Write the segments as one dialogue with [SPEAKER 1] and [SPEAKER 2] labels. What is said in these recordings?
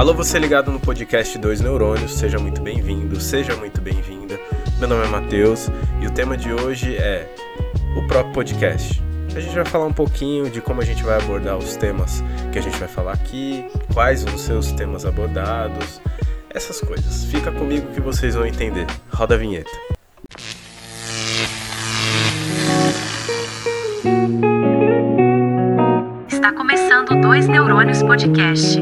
[SPEAKER 1] Alô, você ligado no podcast Dois Neurônios, seja muito bem-vindo, seja muito bem-vinda. Meu nome é Matheus e o tema de hoje é o próprio podcast. A gente vai falar um pouquinho de como a gente vai abordar os temas que a gente vai falar aqui, quais vão ser os temas abordados, essas coisas. Fica comigo que vocês vão entender. Roda a vinheta.
[SPEAKER 2] Está começando Dois Neurônios Podcast.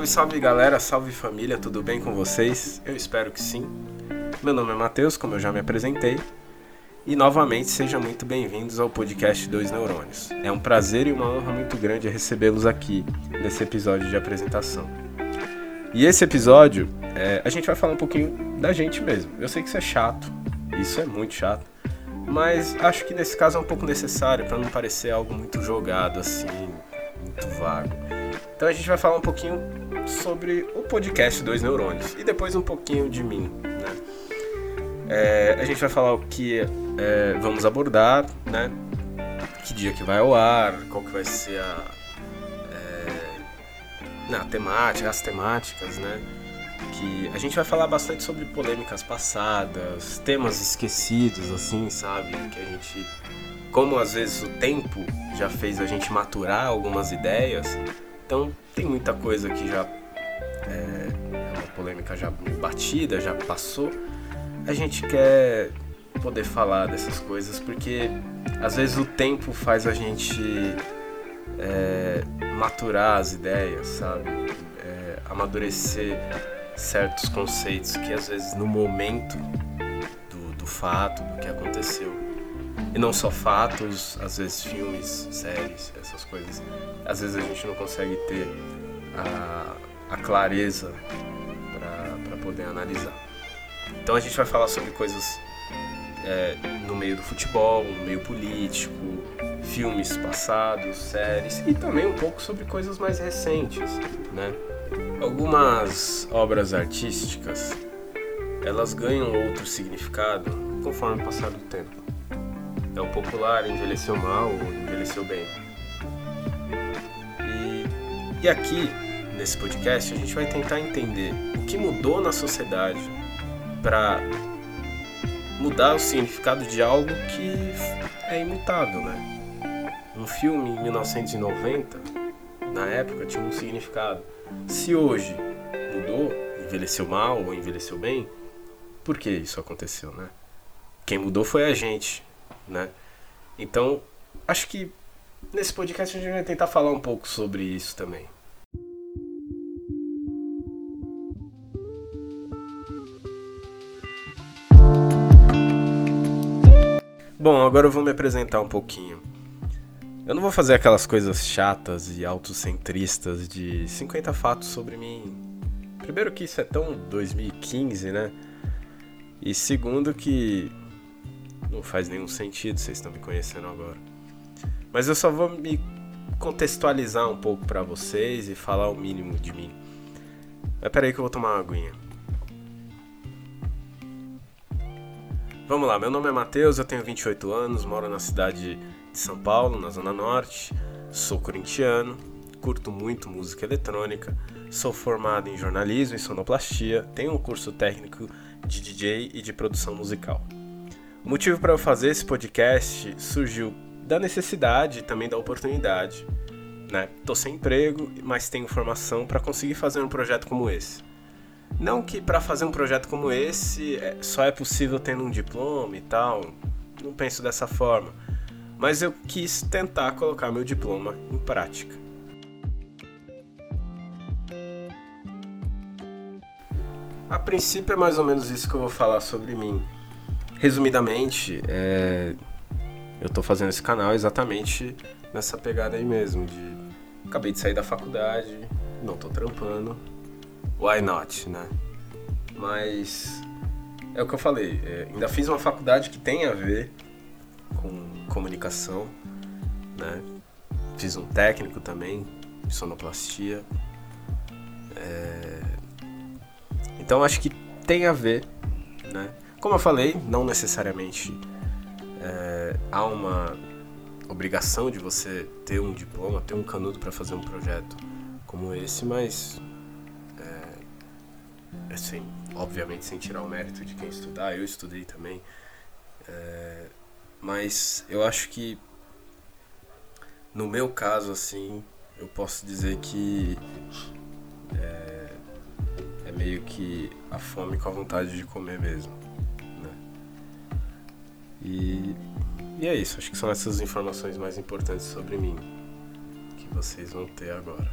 [SPEAKER 1] Salve, salve galera, salve família, tudo bem com vocês? Eu espero que sim. Meu nome é Matheus, como eu já me apresentei, e novamente sejam muito bem-vindos ao podcast Dois Neurônios. É um prazer e uma honra muito grande recebê-los aqui nesse episódio de apresentação. E esse episódio, é, a gente vai falar um pouquinho da gente mesmo. Eu sei que isso é chato, isso é muito chato, mas acho que nesse caso é um pouco necessário para não parecer algo muito jogado assim, muito vago. Então a gente vai falar um pouquinho sobre o podcast Dois Neurônios e depois um pouquinho de mim, né? É, a gente vai falar o que é, vamos abordar, né? Que dia que vai ao ar, qual que vai ser a, é, a temática, as temáticas, né? Que a gente vai falar bastante sobre polêmicas passadas, temas esquecidos, assim, sabe? Que a gente, como às vezes o tempo já fez a gente maturar algumas ideias, então tem muita coisa que já é, é uma polêmica já batida, já passou. A gente quer poder falar dessas coisas porque às vezes o tempo faz a gente é, maturar as ideias, sabe? É, amadurecer certos conceitos que às vezes no momento do, do fato, do que aconteceu, e não só fatos, às vezes filmes, séries, essas coisas. Às vezes a gente não consegue ter a, a clareza para poder analisar. Então a gente vai falar sobre coisas é, no meio do futebol, no meio político, filmes passados, séries e também um pouco sobre coisas mais recentes, né? Algumas obras artísticas elas ganham outro significado conforme o passar do tempo. É o popular envelheceu mal ou envelheceu bem. E, e aqui, nesse podcast, a gente vai tentar entender o que mudou na sociedade para mudar o significado de algo que é imutável, né? Um filme em 1990, na época, tinha um significado. Se hoje mudou, envelheceu mal ou envelheceu bem, por que isso aconteceu, né? Quem mudou foi a gente, né? Então, acho que nesse podcast a gente vai tentar falar um pouco sobre isso também. Bom, agora eu vou me apresentar um pouquinho. Eu não vou fazer aquelas coisas chatas e autocentristas de 50 fatos sobre mim. Primeiro que isso é tão 2015, né? E segundo que não faz nenhum sentido, vocês estão me conhecendo agora. Mas eu só vou me contextualizar um pouco para vocês e falar o mínimo de mim. Mas peraí que eu vou tomar uma aguinha. Vamos lá, meu nome é Matheus, eu tenho 28 anos, moro na cidade de São Paulo, na Zona Norte, sou corintiano, curto muito música eletrônica, sou formado em jornalismo e sonoplastia, tenho um curso técnico de DJ e de produção musical. O motivo para eu fazer esse podcast surgiu da necessidade e também da oportunidade. Né? Tô sem emprego, mas tenho formação para conseguir fazer um projeto como esse. Não que para fazer um projeto como esse é, só é possível tendo um diploma e tal, não penso dessa forma, mas eu quis tentar colocar meu diploma em prática. A princípio é mais ou menos isso que eu vou falar sobre mim. Resumidamente, é, eu estou fazendo esse canal exatamente nessa pegada aí mesmo, de acabei de sair da faculdade, não estou trampando, why not, né? Mas é o que eu falei, é, ainda fiz uma faculdade que tem a ver com comunicação, né? Fiz um técnico também, de sonoplastia. É... Então acho que tem a ver, né? Como eu falei, não necessariamente é, há uma obrigação de você ter um diploma, ter um canudo para fazer um projeto como esse, mas é, assim, obviamente sem tirar o mérito de quem estudar, eu estudei também, é, mas eu acho que no meu caso assim, eu posso dizer que é, é meio que a fome com a vontade de comer mesmo. E, e é isso, acho que são essas informações mais importantes sobre mim que vocês vão ter agora.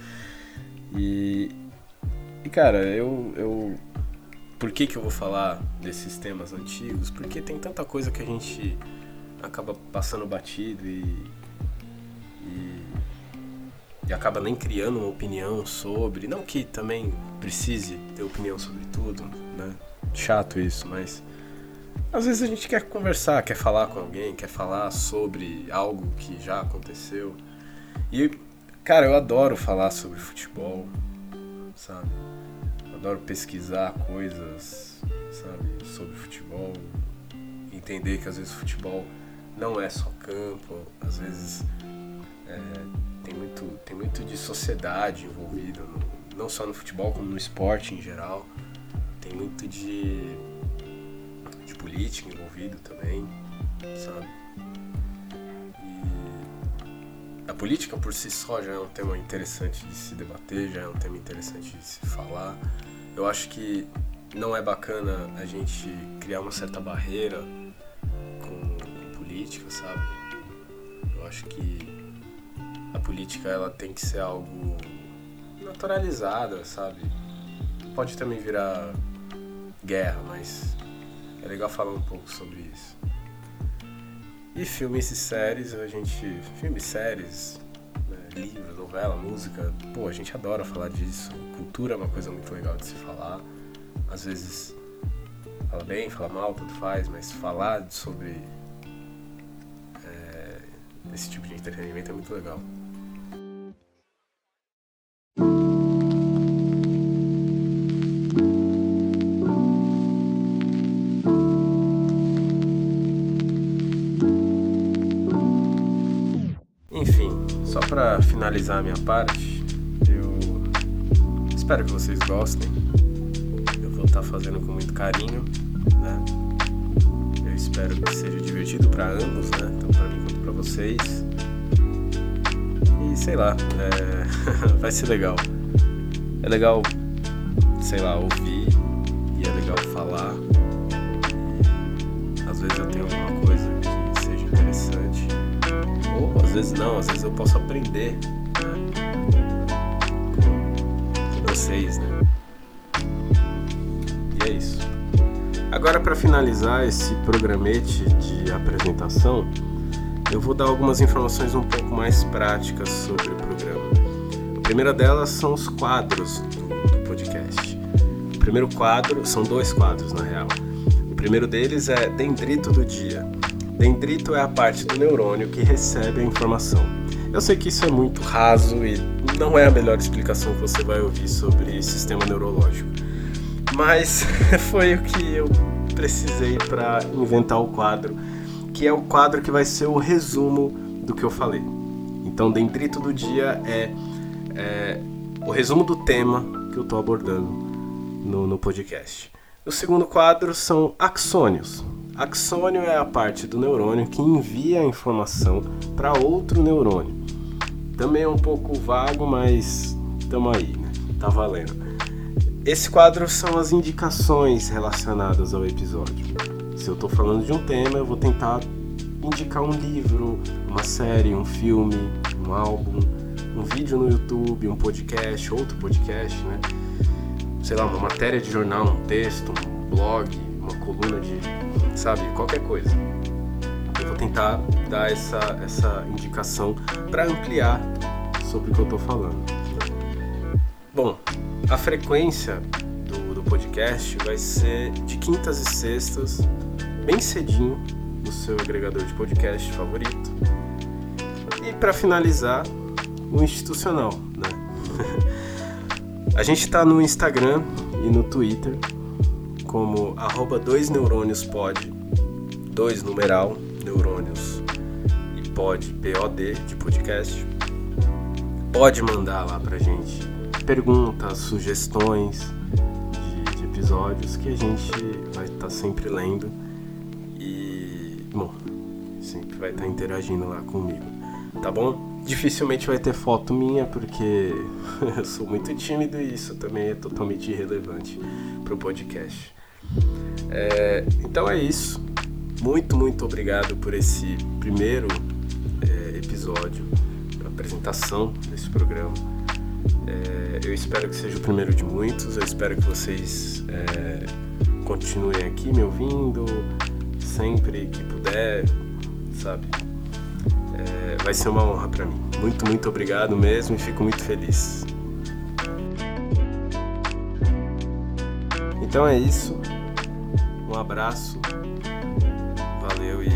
[SPEAKER 1] e, e cara, eu, eu. Por que, que eu vou falar desses temas antigos? Porque tem tanta coisa que a gente acaba passando batido e, e e acaba nem criando uma opinião sobre. Não que também precise ter opinião sobre tudo, né? Chato isso, mas às vezes a gente quer conversar, quer falar com alguém, quer falar sobre algo que já aconteceu. E, cara, eu adoro falar sobre futebol, sabe? adoro pesquisar coisas, sabe, sobre futebol. Entender que às vezes futebol não é só campo, às vezes. É, tem muito, tem muito de sociedade envolvido, no, não só no futebol, como no esporte em geral. Tem muito de política envolvido também, sabe? E a política por si só já é um tema interessante de se debater, já é um tema interessante de se falar. Eu acho que não é bacana a gente criar uma certa barreira com, com política, sabe? Eu acho que a política ela tem que ser algo naturalizada, sabe? Pode também virar guerra, mas é legal falar um pouco sobre isso. E filmes e séries, a gente. Filmes, séries, né, livro, novela, música, pô, a gente adora falar disso. Cultura é uma coisa muito legal de se falar. Às vezes fala bem, fala mal, tudo faz, mas falar sobre é, esse tipo de entretenimento é muito legal. Para finalizar a minha parte, eu espero que vocês gostem. Eu vou estar tá fazendo com muito carinho, né? Eu espero que seja divertido para ambos, né? Tanto para mim quanto para vocês. E sei lá, é... vai ser legal. É legal, sei lá, ouvir e é legal falar. E às vezes eu tenho alguma coisa vezes não, às vezes eu posso aprender né? com vocês, né? E é isso. Agora para finalizar esse programete de apresentação, eu vou dar algumas informações um pouco mais práticas sobre o programa. A primeira delas são os quadros do, do podcast. O primeiro quadro, são dois quadros na real. O primeiro deles é Dendrito do Dia Dendrito é a parte do neurônio que recebe a informação. Eu sei que isso é muito raso e não é a melhor explicação que você vai ouvir sobre sistema neurológico, mas foi o que eu precisei para inventar o quadro, que é o quadro que vai ser o resumo do que eu falei. Então, dendrito do dia é, é o resumo do tema que eu estou abordando no, no podcast. O segundo quadro são axônios. Axônio é a parte do neurônio que envia a informação para outro neurônio. Também é um pouco vago, mas estamos aí, né? Tá valendo. Esse quadro são as indicações relacionadas ao episódio. Se eu estou falando de um tema, eu vou tentar indicar um livro, uma série, um filme, um álbum, um vídeo no YouTube, um podcast, outro podcast, né? Sei lá, uma matéria de jornal, um texto, um blog, uma coluna de sabe? Qualquer coisa. Eu vou tentar dar essa, essa indicação para ampliar sobre o que eu estou falando. Bom, a frequência do, do podcast vai ser de quintas e sextas, bem cedinho, no seu agregador de podcast favorito. E para finalizar, o institucional, né? a gente está no Instagram e no Twitter como arroba 2 neurônios pod dois numeral, neurônios e pod, POD de podcast. Pode mandar lá pra gente perguntas, sugestões de, de episódios que a gente vai estar tá sempre lendo e, bom, sempre vai estar tá interagindo lá comigo, tá bom? Dificilmente vai ter foto minha porque eu sou muito tímido e isso também é totalmente irrelevante pro podcast. É, então é isso. Muito, muito obrigado por esse primeiro é, episódio, apresentação desse programa. É, eu espero que seja o primeiro de muitos. Eu espero que vocês é, continuem aqui me ouvindo sempre que puder, sabe? É, vai ser uma honra para mim. Muito, muito obrigado mesmo e fico muito feliz. Então é isso. Um abraço, valeu e